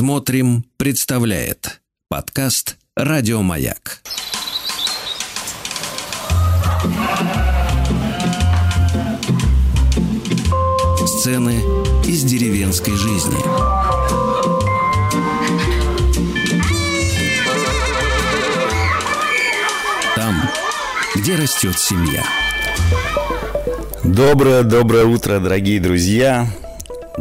Смотрим, представляет подкаст Радиомаяк. Сцены из деревенской жизни. Там, где растет семья. Доброе, доброе утро, дорогие друзья.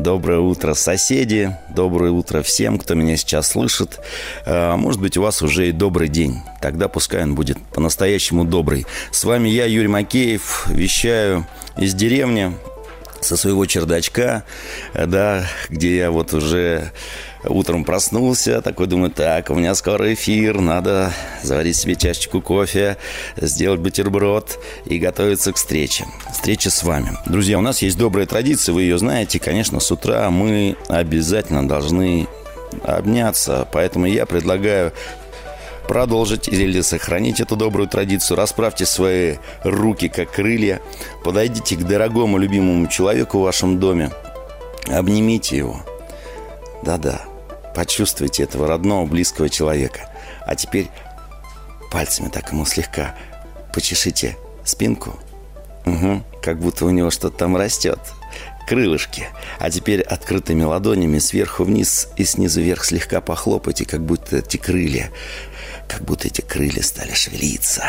Доброе утро, соседи. Доброе утро всем, кто меня сейчас слышит. А, может быть, у вас уже и добрый день. Тогда пускай он будет по-настоящему добрый. С вами я, Юрий Макеев. Вещаю из деревни со своего чердачка, да, где я вот уже Утром проснулся, такой думаю, так, у меня скоро эфир, надо заварить себе чашечку кофе, сделать бутерброд и готовиться к встрече. Встреча с вами. Друзья, у нас есть добрая традиция, вы ее знаете. Конечно, с утра мы обязательно должны обняться, поэтому я предлагаю продолжить или сохранить эту добрую традицию. Расправьте свои руки, как крылья. Подойдите к дорогому, любимому человеку в вашем доме. Обнимите его. Да-да, почувствуйте этого родного, близкого человека. А теперь пальцами так ему слегка почешите спинку. Угу, как будто у него что-то там растет. Крылышки. А теперь открытыми ладонями сверху вниз и снизу вверх слегка похлопайте, как будто эти крылья, как будто эти крылья стали шевелиться.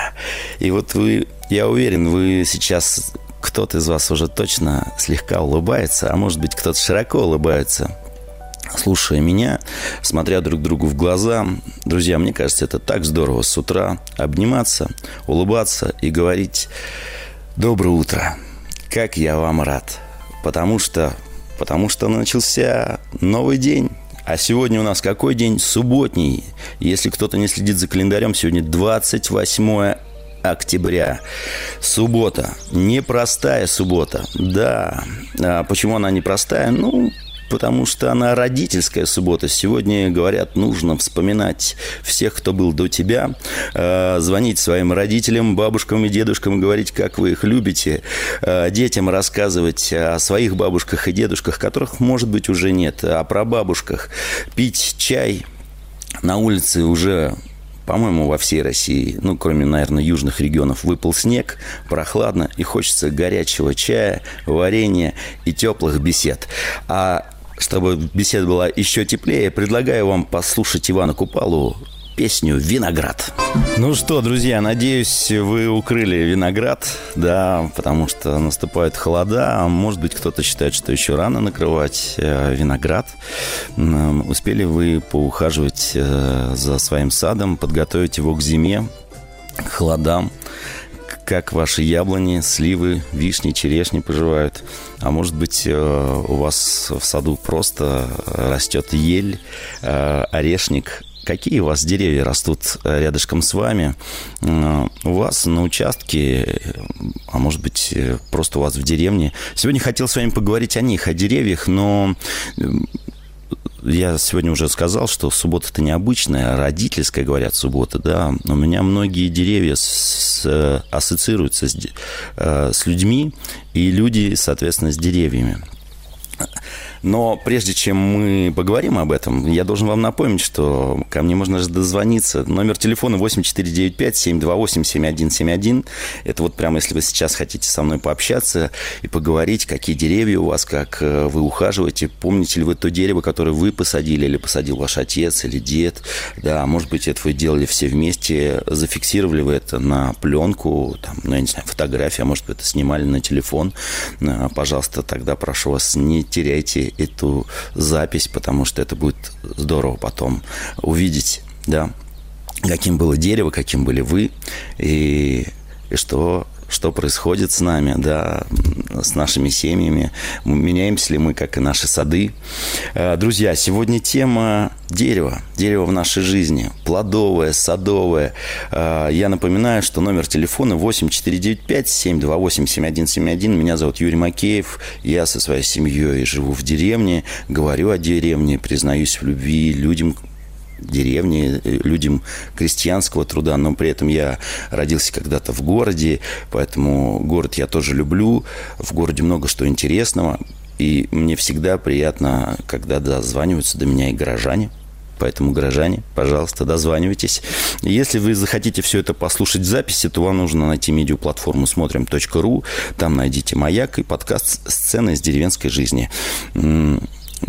И вот вы, я уверен, вы сейчас кто-то из вас уже точно слегка улыбается, а может быть кто-то широко улыбается слушая меня, смотря друг другу в глаза. Друзья, мне кажется, это так здорово с утра обниматься, улыбаться и говорить «Доброе утро! Как я вам рад!» Потому что, потому что начался новый день. А сегодня у нас какой день? Субботний. Если кто-то не следит за календарем, сегодня 28 октября. Суббота. Непростая суббота. Да. А почему она непростая? Ну, потому что она родительская суббота. Сегодня, говорят, нужно вспоминать всех, кто был до тебя, э, звонить своим родителям, бабушкам и дедушкам, говорить, как вы их любите, э, детям рассказывать о своих бабушках и дедушках, которых, может быть, уже нет, о прабабушках, пить чай на улице уже по-моему, во всей России, ну, кроме, наверное, южных регионов, выпал снег, прохладно, и хочется горячего чая, варенья и теплых бесед. А чтобы беседа была еще теплее, предлагаю вам послушать Ивана Купалу песню «Виноград». Ну что, друзья, надеюсь, вы укрыли виноград, да, потому что наступают холода, а может быть, кто-то считает, что еще рано накрывать э, виноград. Успели вы поухаживать э, за своим садом, подготовить его к зиме, к холодам? Как ваши яблони, сливы, вишни, черешни поживают. А может быть, э, у вас в саду просто растет ель, э, орешник, Какие у вас деревья растут э, рядышком с вами? У вас на участке, а может быть, просто у вас в деревне. Сегодня хотел с вами поговорить о них, о деревьях, но я сегодня уже сказал, что суббота это необычная, родительская, говорят, суббота, да. У меня многие деревья с, с, ассоциируются с, э, с людьми, и люди, соответственно, с деревьями. Но прежде чем мы поговорим об этом, я должен вам напомнить, что ко мне можно дозвониться. Номер телефона 8495-728-7171. Это вот прямо если вы сейчас хотите со мной пообщаться и поговорить, какие деревья у вас, как э, вы ухаживаете. Помните ли вы то дерево, которое вы посадили или посадил ваш отец или дед? Да, может быть, это вы делали все вместе. Зафиксировали вы это на пленку, там, ну, я не знаю, фотография, а может быть, это снимали на телефон. Э, пожалуйста, тогда прошу вас, не теряйте эту запись, потому что это будет здорово потом увидеть, да, каким было дерево, каким были вы, и, и что что происходит с нами, да, с нашими семьями, меняемся ли мы, как и наши сады. Э, друзья, сегодня тема дерева, дерево в нашей жизни, плодовое, садовое. Э, я напоминаю, что номер телефона 8495-728-7171. Меня зовут Юрий Макеев, я со своей семьей живу в деревне, говорю о деревне, признаюсь в любви людям, деревне, э, людям крестьянского труда, но при этом я родился когда-то в городе, поэтому город я тоже люблю. В городе много что интересного. И мне всегда приятно, когда дозваниваются до меня и горожане. Поэтому, горожане, пожалуйста, дозванивайтесь. Если вы захотите все это послушать в записи, то вам нужно найти медиаплатформу смотрим.ру. Там найдите «Маяк» и подкаст «Сцены из деревенской жизни».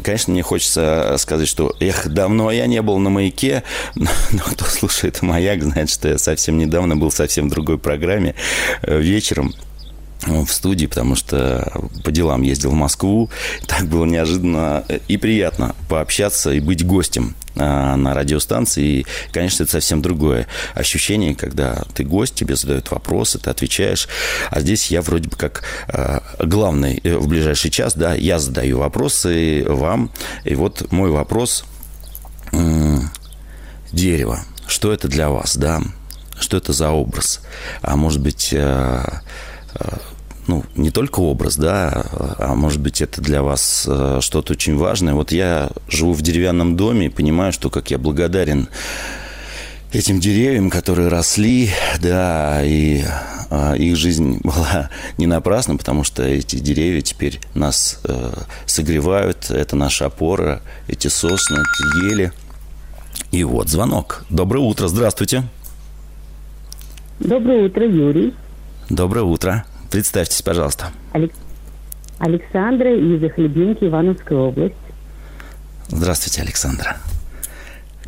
Конечно, мне хочется сказать, что эх, давно я не был на маяке, но, но кто слушает маяк, знает, что я совсем недавно был совсем в другой программе э, вечером в студии, потому что по делам ездил в Москву. Так было неожиданно и приятно пообщаться и быть гостем на радиостанции. И, конечно, это совсем другое ощущение, когда ты гость, тебе задают вопросы, ты отвечаешь. А здесь я вроде бы как а, главный э, в ближайший час, да, я задаю вопросы вам. И вот мой вопрос. Дерево. Что это для вас, да? Что это за образ? А может быть, а, ну, не только образ, да, а может быть, это для вас э, что-то очень важное. Вот я живу в деревянном доме и понимаю, что как я благодарен этим деревьям, которые росли, да, и а, их жизнь была не напрасна, потому что эти деревья теперь нас э, согревают, это наша опора, эти сосны, эти ели. И вот звонок. Доброе утро, здравствуйте. Доброе утро, Юрий. Доброе утро. Представьтесь, пожалуйста. Алекс... Александра из Хлебинки, Ивановская область. Здравствуйте, Александра.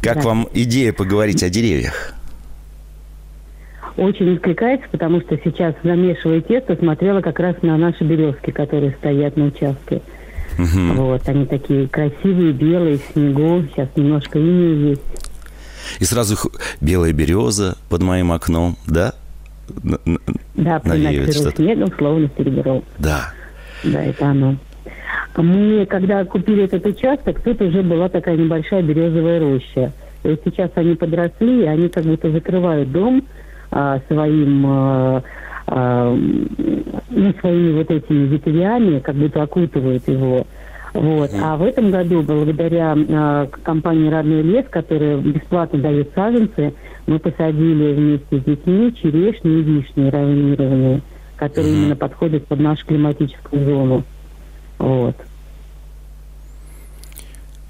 Как вам идея поговорить о деревьях? Очень откликается, потому что сейчас, замешивая тесто, смотрела как раз на наши березки, которые стоят на участке. Угу. Вот, они такие красивые, белые, в снегу. Сейчас немножко инея есть. И сразу белая береза под моим окном, да? Да, навеивает что снегом, словно серебро. Да. Да, это оно. Мы, когда купили этот участок, тут уже была такая небольшая березовая роща. И вот сейчас они подросли, и они как будто закрывают дом а, своим, а, а, ну, своими вот этими ветвями, как будто окутывают его. Вот. А в этом году, благодаря э, компании «Родной лес», которая бесплатно дает саженцы, мы посадили вместе с детьми черешни и вишни равнированные, которые mm именно подходят под нашу климатическую зону. Вот.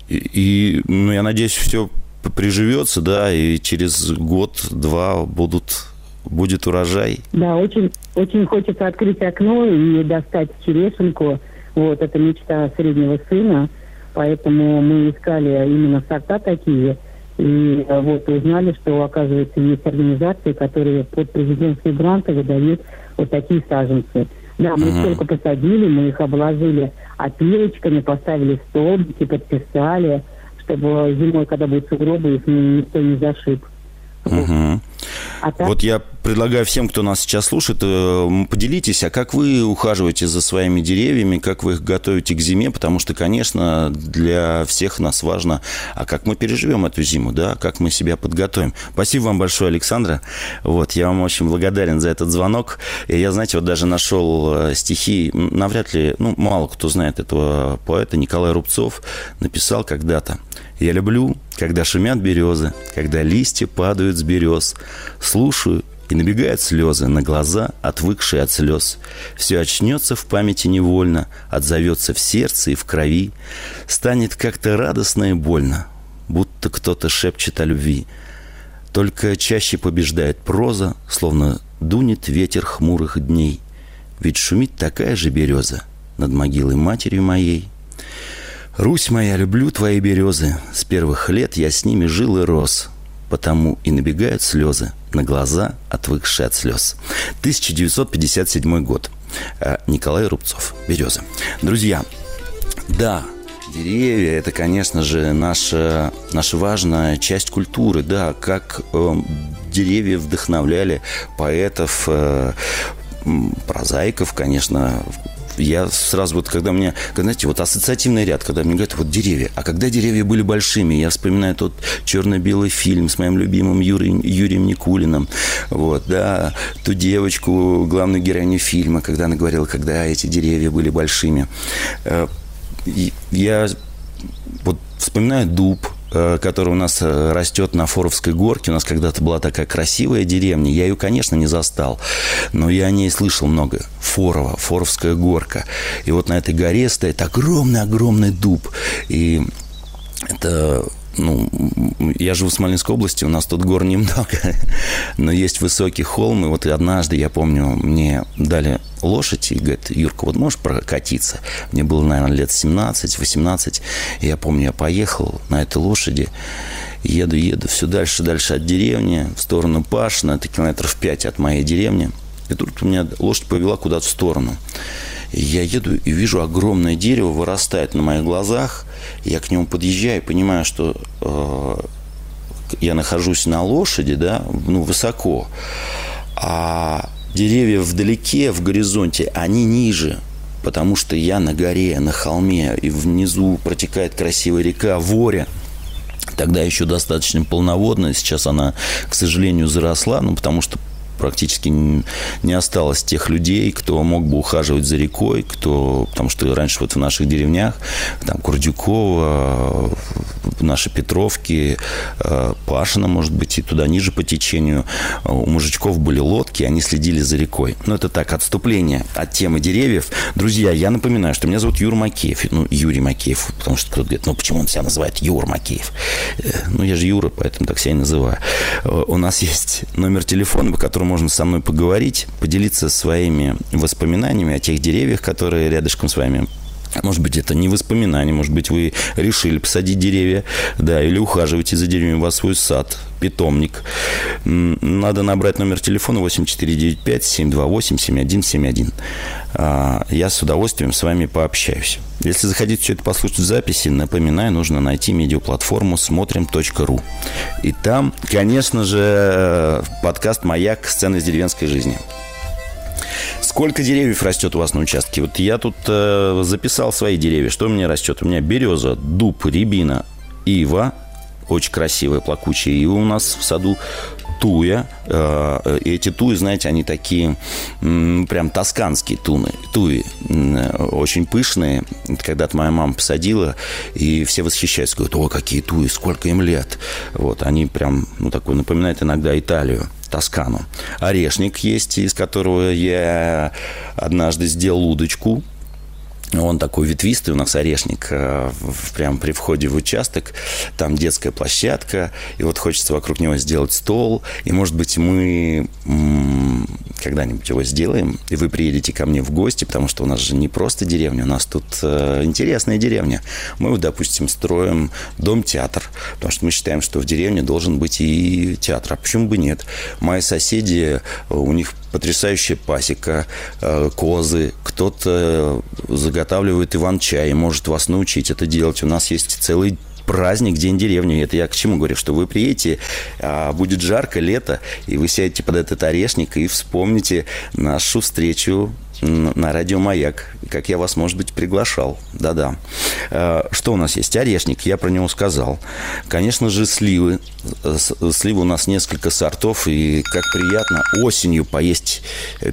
И, и ну, я надеюсь, все приживется, да, и через год-два будут будет урожай. Да, очень, очень хочется открыть окно и достать черешенку – вот, это мечта среднего сына, поэтому мы искали именно сорта такие. И э, вот узнали, что, оказывается, есть организации, которые под президентские гранты выдают вот такие саженцы. Да, мы uh-huh. только посадили, мы их обложили опилочками, поставили столбики, подписали, чтобы зимой, когда будут сугробы, их никто не зашиб. Uh-huh. А так? Вот я предлагаю всем, кто нас сейчас слушает, э, поделитесь, а как вы ухаживаете за своими деревьями, как вы их готовите к зиме, потому что, конечно, для всех нас важно, а как мы переживем эту зиму, да, как мы себя подготовим. Спасибо вам большое, Александра. Вот, я вам очень благодарен за этот звонок. Я, знаете, вот даже нашел э, стихи, навряд ли, ну, мало кто знает этого поэта, Николай Рубцов написал когда-то. Я люблю, когда шумят березы, когда листья падают с берез. Слушаю, и набегают слезы на глаза, отвыкшие от слез. Все очнется в памяти невольно, отзовется в сердце и в крови. Станет как-то радостно и больно, будто кто-то шепчет о любви. Только чаще побеждает проза, словно дунет ветер хмурых дней. Ведь шумит такая же береза над могилой матери моей. Русь моя, люблю твои березы. С первых лет я с ними жил и рос. Потому и набегают слезы на глаза, отвыкшие от слез. 1957 год. Э, Николай Рубцов. Березы. Друзья, да, Деревья – это, конечно же, наша, наша важная часть культуры. Да, как э, деревья вдохновляли поэтов, э, прозаиков, конечно, я сразу вот, когда мне, знаете, вот ассоциативный ряд, когда мне говорят, вот деревья. А когда деревья были большими, я вспоминаю тот черно-белый фильм с моим любимым Юрий, Юрием Никулиным. Вот, да, ту девочку, главную героиню фильма, когда она говорила, когда эти деревья были большими. Э, я вот вспоминаю дуб, который у нас э, растет на Форовской горке, у нас когда-то была такая красивая деревня, я ее, конечно, не застал, но я о ней слышал много. Форова, Форовская горка. И вот на этой горе стоит огромный-огромный дуб. И это ну, я живу в Смоленской области, у нас тут гор немного, но есть высокий холм, и вот однажды, я помню, мне дали лошадь, и говорит, Юрка, вот можешь прокатиться? Мне было, наверное, лет 17-18, и я помню, я поехал на этой лошади, еду, еду все дальше, дальше от деревни, в сторону Пашина, это километров 5 от моей деревни, и тут у меня лошадь повела куда-то в сторону. Я еду и вижу огромное дерево вырастает на моих глазах. Я к нему подъезжаю и понимаю, что э, я нахожусь на лошади, да, ну, высоко. А деревья вдалеке, в горизонте, они ниже потому что я на горе, на холме, и внизу протекает красивая река Воря. Тогда еще достаточно полноводная, сейчас она, к сожалению, заросла, ну, потому что практически не осталось тех людей, кто мог бы ухаживать за рекой, кто, потому что раньше вот в наших деревнях, там Курдюкова, наши Петровки, э, Пашина, может быть, и туда ниже по течению, у мужичков были лодки, они следили за рекой. Но это так, отступление от темы деревьев. Друзья, я напоминаю, что меня зовут Юр Макеев, ну, Юрий Макеев, потому что кто-то говорит, ну, почему он себя называет Юр Макеев? Э, ну, я же Юра, поэтому так себя и называю. Э, у нас есть номер телефона, по которому можно со мной поговорить, поделиться своими воспоминаниями о тех деревьях, которые рядышком с вами может быть, это не воспоминание, может быть, вы решили посадить деревья, да, или ухаживаете за деревьями, у вас свой сад, питомник. Надо набрать номер телефона 8495-728-7171. А, я с удовольствием с вами пообщаюсь. Если захотите все это послушать в записи, напоминаю, нужно найти медиаплатформу смотрим.ру. И там, конечно же, подкаст «Маяк. Сцены из деревенской жизни». Сколько деревьев растет у вас на участке? Вот я тут э, записал свои деревья. Что у меня растет? У меня береза, дуб, рябина, ива. Очень красивая, плакучая ива у нас в саду. Туя. Э, эти туи, знаете, они такие прям тосканские туны, туи. Очень пышные. Когда-то моя мама посадила, и все восхищаются. Говорят, о, какие туи, сколько им лет. Вот, они прям, ну, такой напоминают иногда Италию. Тоскану. Орешник есть, из которого я однажды сделал удочку. Он такой ветвистый, у нас орешник э, прямо при входе в участок. Там детская площадка, и вот хочется вокруг него сделать стол. И, может быть, мы когда-нибудь его сделаем, и вы приедете ко мне в гости, потому что у нас же не просто деревня, у нас тут э, интересная деревня. Мы, допустим, строим дом-театр, потому что мы считаем, что в деревне должен быть и театр. А почему бы нет? Мои соседи, у них потрясающая пасека, э, козы, кто-то заготавливает иван-чай и может вас научить это делать. У нас есть целый праздник, День деревни. Это я к чему говорю? Что вы приедете, а будет жарко, лето, и вы сядете под этот орешник и вспомните нашу встречу на радио «Маяк», как я вас, может быть, приглашал. Да-да. А, что у нас есть? Орешник, я про него сказал. Конечно же, сливы. Сливы у нас несколько сортов, и как приятно осенью поесть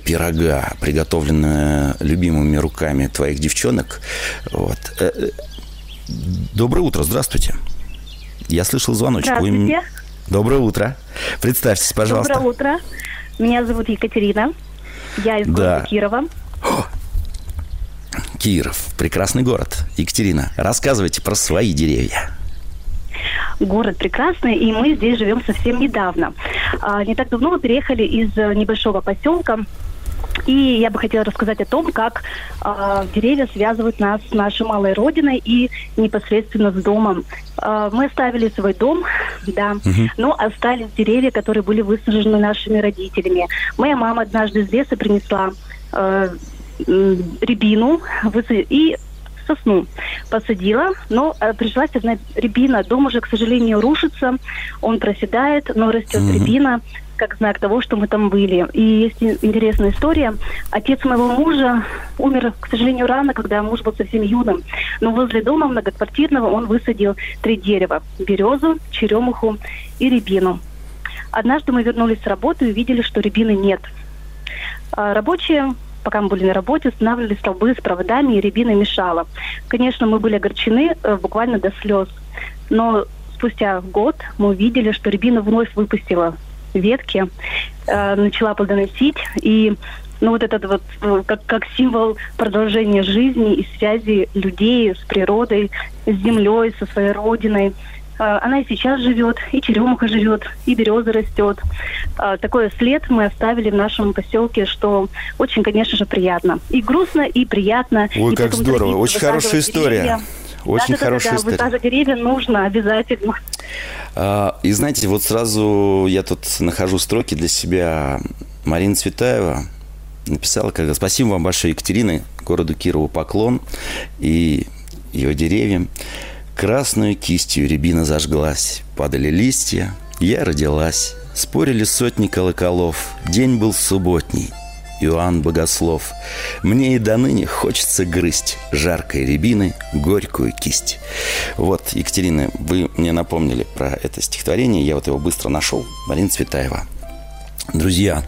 пирога, приготовленная любимыми руками твоих девчонок. Вот. Э, э, Доброе утро, здравствуйте. Я слышал звоночек. Здравствуйте. Вы... Доброе утро. Представьтесь, пожалуйста. Доброе утро. Меня зовут Екатерина. Я из да. города Кирова. О! Киров. Прекрасный город. Екатерина, рассказывайте про свои деревья. Город прекрасный, и мы здесь живем совсем недавно. А, не так давно мы переехали из небольшого поселка и я бы хотела рассказать о том, как э, деревья связывают нас с нашей малой родиной и непосредственно с домом. Э, мы оставили свой дом, да, угу. но остались деревья, которые были высажены нашими родителями. Моя мама однажды из леса принесла э, рябину и сосну посадила, но э, пришлась одна рябина. Дом уже, к сожалению, рушится, он проседает, но растет mm-hmm. рябина как знак того, что мы там были. И есть интересная история. Отец моего мужа умер, к сожалению, рано, когда муж был совсем юным. Но возле дома многоквартирного он высадил три дерева. Березу, черемуху и рябину. Однажды мы вернулись с работы и увидели, что рябины нет. А рабочие пока мы были на работе, устанавливали столбы с проводами, и рябина мешала. Конечно, мы были огорчены э, буквально до слез. Но спустя год мы увидели, что рябина вновь выпустила ветки, э, начала плодоносить, и ну вот этот вот э, как, как символ продолжения жизни и связи людей с природой, с землей, со своей родиной. Э, она и сейчас живет, и черемуха живет, и береза растет. Э, такой след мы оставили в нашем поселке, что очень, конечно же, приятно. И грустно, и приятно. Ой, и как здорово. Очень хорошая история. Деревья. Очень да, хорошая да, да, история. Высаживать деревья нужно обязательно. А, И знаете, вот сразу я тут нахожу строки для себя. Марина Цветаева написала, когда «Спасибо вам большое, Екатерина, городу Кирову поклон и ее деревьям. Красную кистью рябина зажглась, падали листья, я родилась. Спорили сотни колоколов, день был субботний, Иоанн Богослов. Мне и до ныне хочется грызть жаркой рябины горькую кисть. Вот, Екатерина, вы мне напомнили про это стихотворение. Я вот его быстро нашел. Марина Цветаева. Друзья,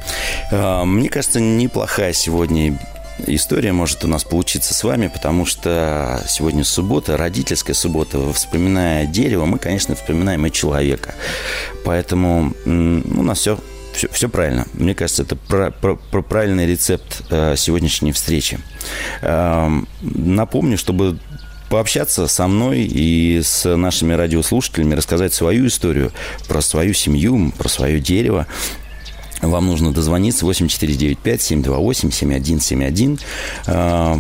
э, мне кажется, неплохая сегодня история может у нас получиться с вами, потому что сегодня суббота, родительская суббота. Вспоминая дерево, мы, конечно, вспоминаем и человека. Поэтому м, у нас все все, все правильно. Мне кажется, это про, про- про правильный рецепт э, сегодняшней встречи. Эм, напомню, чтобы пообщаться со мной и с нашими радиослушателями, рассказать свою историю про свою семью, про свое дерево. Вам нужно дозвониться 8495-728-7171. Э,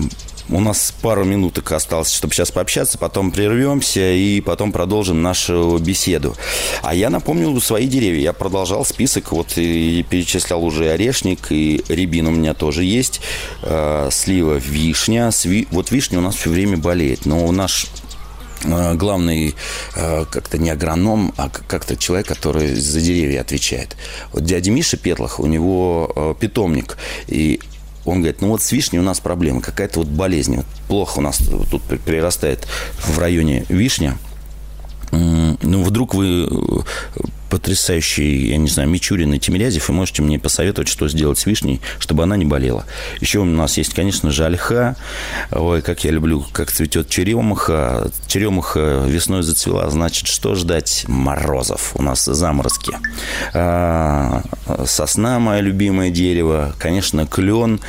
У нас пару минуток осталось, чтобы сейчас пообщаться, потом прервемся и потом продолжим нашу беседу. А я напомнил свои деревья. Я продолжал список, вот и перечислял уже орешник, и рябин у меня тоже есть, э, слива, вишня. Сви- Вот вишня у нас все время болеет, но наш э, главный э, как-то не агроном, а как-то человек, который за деревья отвечает. Вот дядя Миша Петлах, у него э, питомник, и он говорит, ну вот с вишней у нас проблема, какая-то вот болезнь. Вот плохо у нас тут при- прирастает в районе вишня. Ну, вдруг вы э, потрясающий, я не знаю, Мичурин и Тимирязев, и можете мне посоветовать, что сделать с вишней, чтобы она не болела. Еще у нас есть, конечно же, ольха. Ой, как я люблю, как цветет черемуха. Черемуха весной зацвела, значит, что ждать? Морозов. У нас заморозки. А, Сосна, мое любимое дерево. Конечно, клен.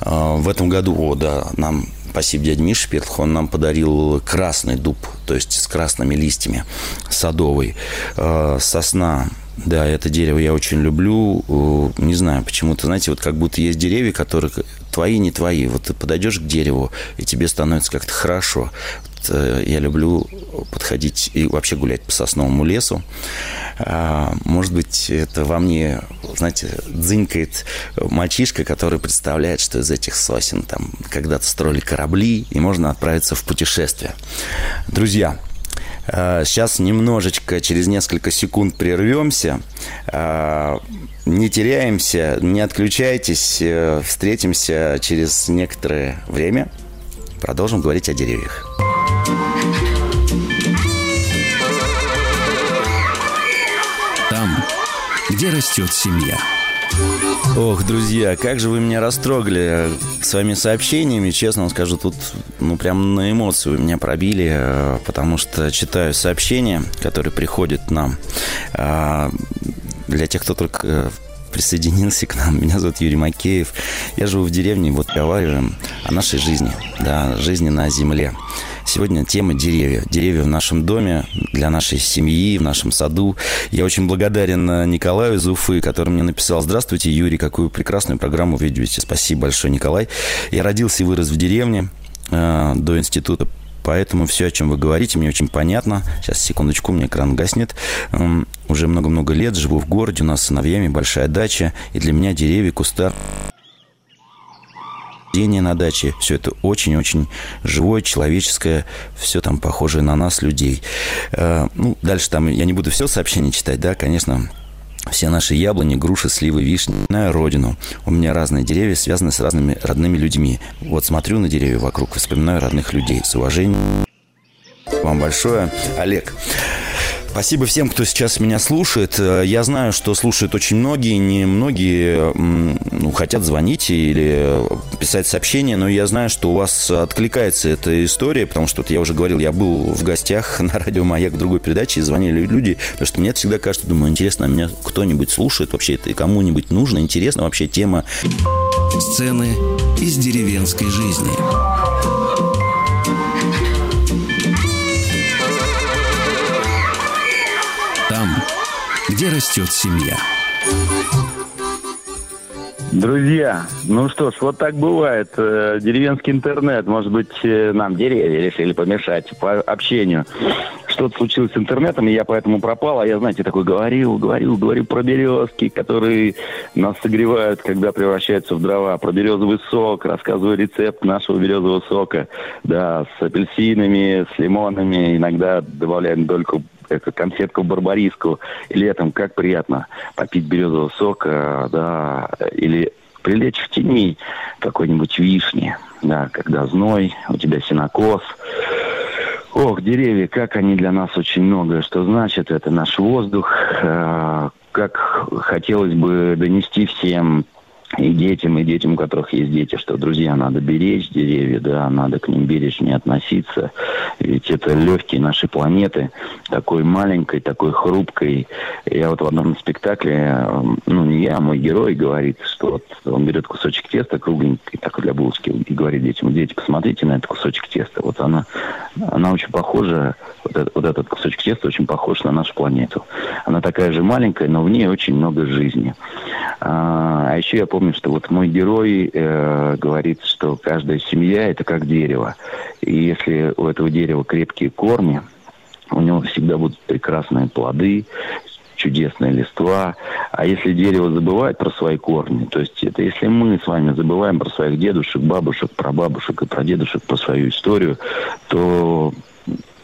А, В этом году, о, да, нам Спасибо дяде Мише Петлах, он нам подарил красный дуб, то есть с красными листьями, садовый. Э, Сосна, да, это дерево я очень люблю. Э, Не знаю, почему-то, знаете, вот как будто есть деревья, которые твои, не твои. Вот ты подойдешь к дереву, и тебе становится как-то хорошо. Вот, э, Я люблю подходить и вообще гулять по сосновому лесу. А, Может быть, это во мне, знаете, дзынькает мальчишка, который представляет, что из этих сосен там когда-то строили корабли, и можно отправиться в путешествие. Друзья, Сейчас немножечко, через несколько секунд прервемся. А, Не теряемся, не отключайтесь. э, Встретимся через некоторое время. Продолжим говорить о деревьях. Там, где растет семья. Ох, друзья, как же вы меня растрогали своими сообщениями. Честно вам скажу, тут ну прям на эмоции вы меня пробили, э, потому что читаю сообщения, которые приходят нам. А, Для тех, кто только э, присоединился к нам. Меня зовут Юрий Макеев. Я живу в деревне, вот разговариваем о нашей жизни, да, жизни на земле. Сегодня тема деревья. Деревья в нашем доме, для нашей семьи, в нашем саду. Я очень благодарен э, Николаю из Уфы, который мне написал «Здравствуйте, Юрий, какую прекрасную программу ведете». Спасибо большое, Николай. Я родился и вырос в деревне э, до института Поэтому все, о чем вы говорите, мне очень понятно. Сейчас, секундочку, у меня экран гаснет. Уже много-много лет живу в городе, у нас с сыновьями большая дача. И для меня деревья, кустар, растения на даче. Все это очень-очень живое, человеческое, все там похожее на нас, людей. Э, Ну, дальше там, я не буду все сообщение читать, да, конечно, все наши яблони, груши, сливы, вишни на родину. У меня разные деревья, связаны с разными родными людьми. Вот смотрю на деревья вокруг, вспоминаю родных людей. С уважением вам большое. Олег, Спасибо всем, кто сейчас меня слушает. Э, я знаю, что слушают очень многие, не многие ну, хотят звонить или писать сообщения, но я знаю, что у вас откликается эта история, потому что вот я уже говорил, я был в гостях на радио «Маяк» в другой передаче, и звонили люди, потому что мне всегда кажется, думаю, интересно, а меня кто-нибудь слушает вообще это и кому-нибудь нужно, интересно вообще тема. Сцены из деревенской жизни. Где растет семья. Друзья, ну что ж, вот так бывает. Э, деревенский интернет, может быть, э, нам деревья решили помешать по общению. Что-то случилось с интернетом, и я поэтому пропал. А я, знаете, такой говорил, говорил, говорил про березки, которые нас согревают, когда превращаются в дрова. Про березовый сок, рассказываю рецепт нашего березового сока. Да, с апельсинами, с лимонами. Иногда добавляем дольку это конфетку барбариску, летом как приятно попить березового сока, да, или прилечь в тени какой-нибудь вишни, да, когда зной, у тебя синокос. Ох, деревья, как они для нас очень многое, что значит это? Наш воздух, э, как хотелось бы донести всем и детям, и детям, у которых есть дети, что, друзья, надо беречь деревья, да, надо к ним бережнее относиться, ведь это легкие нашей планеты, такой маленькой, такой хрупкой. Я вот в одном спектакле, ну, не я, а мой герой говорит, что вот он берет кусочек теста кругленький, так для булочки, и говорит детям, дети, посмотрите на этот кусочек теста, вот она, она очень похожа, вот, этот, вот этот кусочек теста очень похож на нашу планету. Она такая же маленькая, но в ней очень много жизни. А, а еще я помню, что вот мой герой э, говорит, что каждая семья это как дерево. И если у этого дерева крепкие корни, у него всегда будут прекрасные плоды, чудесные листва. А если дерево забывает про свои корни, то есть это если мы с вами забываем про своих дедушек, бабушек, прабабушек и прадедушек, про свою историю, то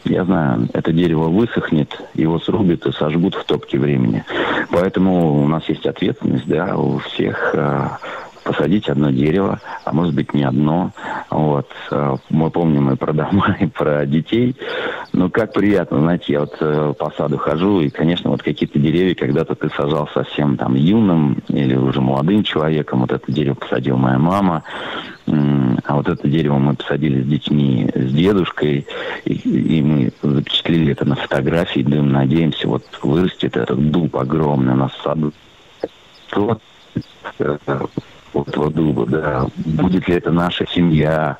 я знаю, это дерево высохнет, его срубят и сожгут в топке времени. Поэтому у нас есть ответственность, да, у всех э, посадить одно дерево, а может быть не одно. Вот. Э, мы помним и про дома, и про детей. Ну, как приятно, знаете, я вот э, по саду хожу, и, конечно, вот какие-то деревья когда-то ты сажал совсем там юным или уже молодым человеком. Вот это дерево посадила моя мама. А вот это дерево мы посадили с детьми, с дедушкой, и, и мы запечатлели это на фотографии, да, надеемся, вот вырастет этот дуб огромный в саду. Вот, этого дуба, да. Будет ли это наша семья,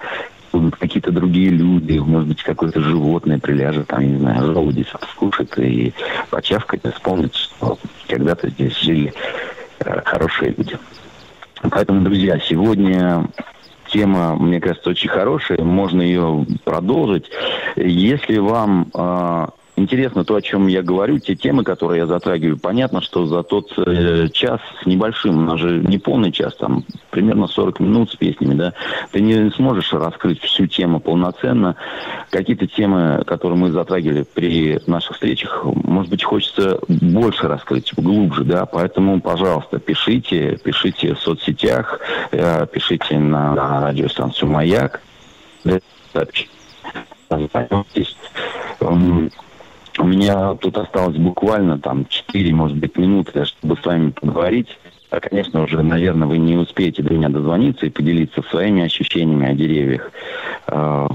будут какие-то другие люди, может быть, какое-то животное приляжет, там, не знаю, желуди скушает и почавкать, и вспомнит, что когда-то здесь жили э, хорошие люди. Поэтому, друзья, сегодня тема, мне кажется, очень хорошая, можно ее продолжить. Если вам э, интересно то, о чем я говорю, те темы, которые я затрагиваю. Понятно, что за тот э, час с небольшим, у нас же не полный час, там примерно 40 минут с песнями, да, ты не сможешь раскрыть всю тему полноценно. Какие-то темы, которые мы затрагивали при наших встречах, может быть, хочется больше раскрыть, глубже, да, поэтому, пожалуйста, пишите, пишите в соцсетях, э, пишите на, на радиостанцию «Маяк», у меня тут осталось буквально там 4, может быть, минуты, чтобы с вами поговорить. А, конечно, уже, наверное, вы не успеете до меня дозвониться и поделиться своими ощущениями о деревьях. А,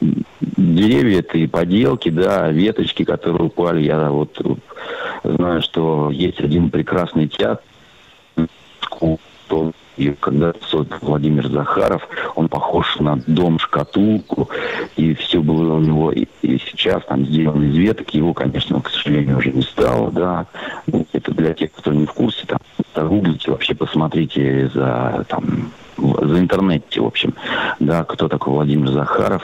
деревья это и поделки, да, веточки, которые упали. Я вот знаю, что есть один прекрасный театр, и когда создал Владимир Захаров, он похож на дом-шкатулку, и все было у него, и, и сейчас там сделано из веток, его, конечно, к сожалению, уже не стало, да. Ну, это для тех, кто не в курсе, там, загуглите, вообще посмотрите за, там, за интернете, в общем, да, кто такой Владимир Захаров.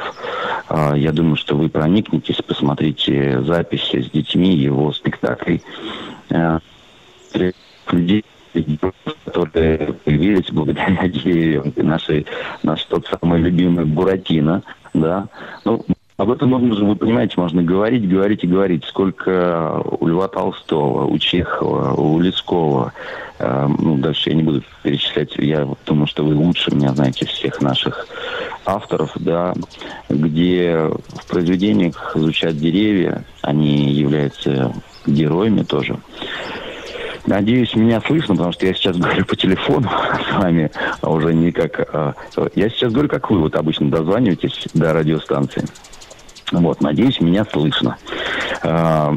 А, я думаю, что вы проникнетесь, посмотрите записи с детьми его спектаклей. А, людей которые появились благодаря деревьям. Наши, наш тот самый любимый Буратино, да. Ну, об этом можно вы понимаете, можно говорить, говорить и говорить. Сколько у Льва Толстого, у Чехова, у Лескова. Э, ну, дальше я не буду перечислять. Я думаю, что вы лучше меня знаете всех наших авторов, да, где в произведениях звучат деревья. Они являются героями тоже. Надеюсь, меня слышно, потому что я сейчас говорю по телефону с вами, а уже не как... А, я сейчас говорю, как вы вот обычно дозваниваетесь до радиостанции. Вот, надеюсь, меня слышно. А,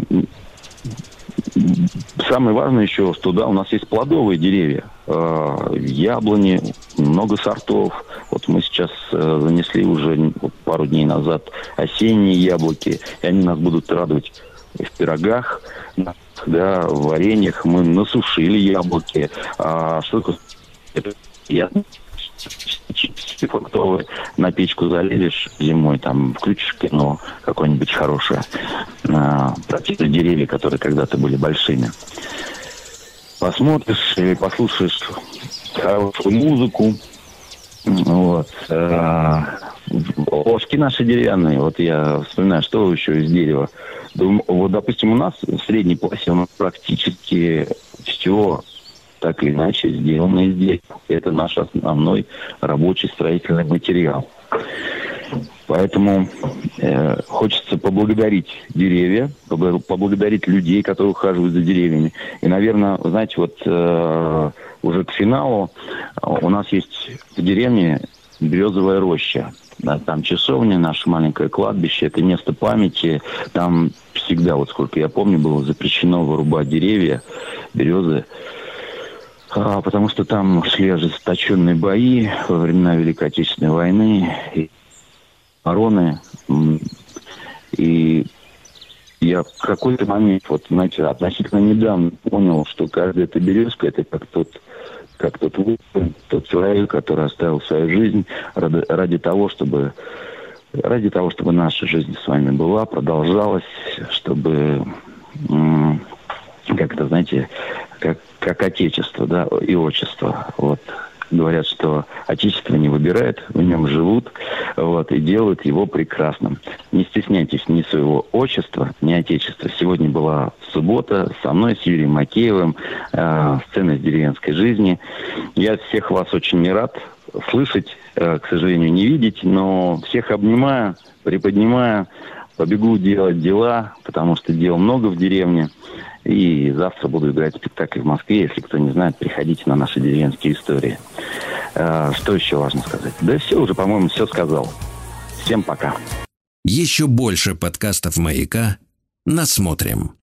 самое важное еще, что да, у нас есть плодовые деревья, а, яблони, много сортов. Вот мы сейчас э, занесли уже пару дней назад осенние яблоки, и они нас будут радовать в пирогах, да, в вареньях. Мы насушили яблоки. А что такое? Это я фруктовые на печку залезешь зимой, там включишь кино какое-нибудь хорошее а, про те деревья, которые когда-то были большими. Посмотришь или послушаешь хорошую музыку. Вот. Ложки наши деревянные. Вот я вспоминаю, что еще из дерева. Вот, допустим, у нас в средней классе у нас практически все так или иначе сделано из дерева. Это наш основной рабочий строительный материал. Поэтому э, хочется поблагодарить деревья, поблагодарить людей, которые ухаживают за деревьями. И, наверное, знаете, вот э, уже к финалу у нас есть в деревне березовая роща. Да, там часовня, наше маленькое кладбище, это место памяти. Там всегда, вот сколько я помню, было запрещено вырубать деревья, березы. А, потому что там шли ожесточенные бои во времена Великой Отечественной войны, обороны. И я в какой-то момент, вот, знаете, относительно недавно понял, что каждая эта березка, это как тот, как тот, тот человек, который оставил свою жизнь ради, ради того, чтобы ради того, чтобы наша жизнь с вами была, продолжалась, чтобы, как это, знаете, как, как отечество, да, и отчество. Вот. Говорят, что отечество не выбирает, в нем живут, вот, и делают его прекрасным. Не стесняйтесь ни своего отчества, ни отечества. Сегодня была суббота со мной, с Юрием Макеевым, э, сцена из деревенской жизни. Я всех вас очень рад слышать, э, к сожалению, не видеть, но всех обнимаю, приподнимаю, побегу делать дела, потому что дел много в деревне. И завтра буду играть спектакль в Москве. Если кто не знает, приходите на наши деревенские истории. А, что еще важно сказать? Да все уже, по-моему, все сказал. Всем пока. Еще больше подкастов «Маяка» насмотрим.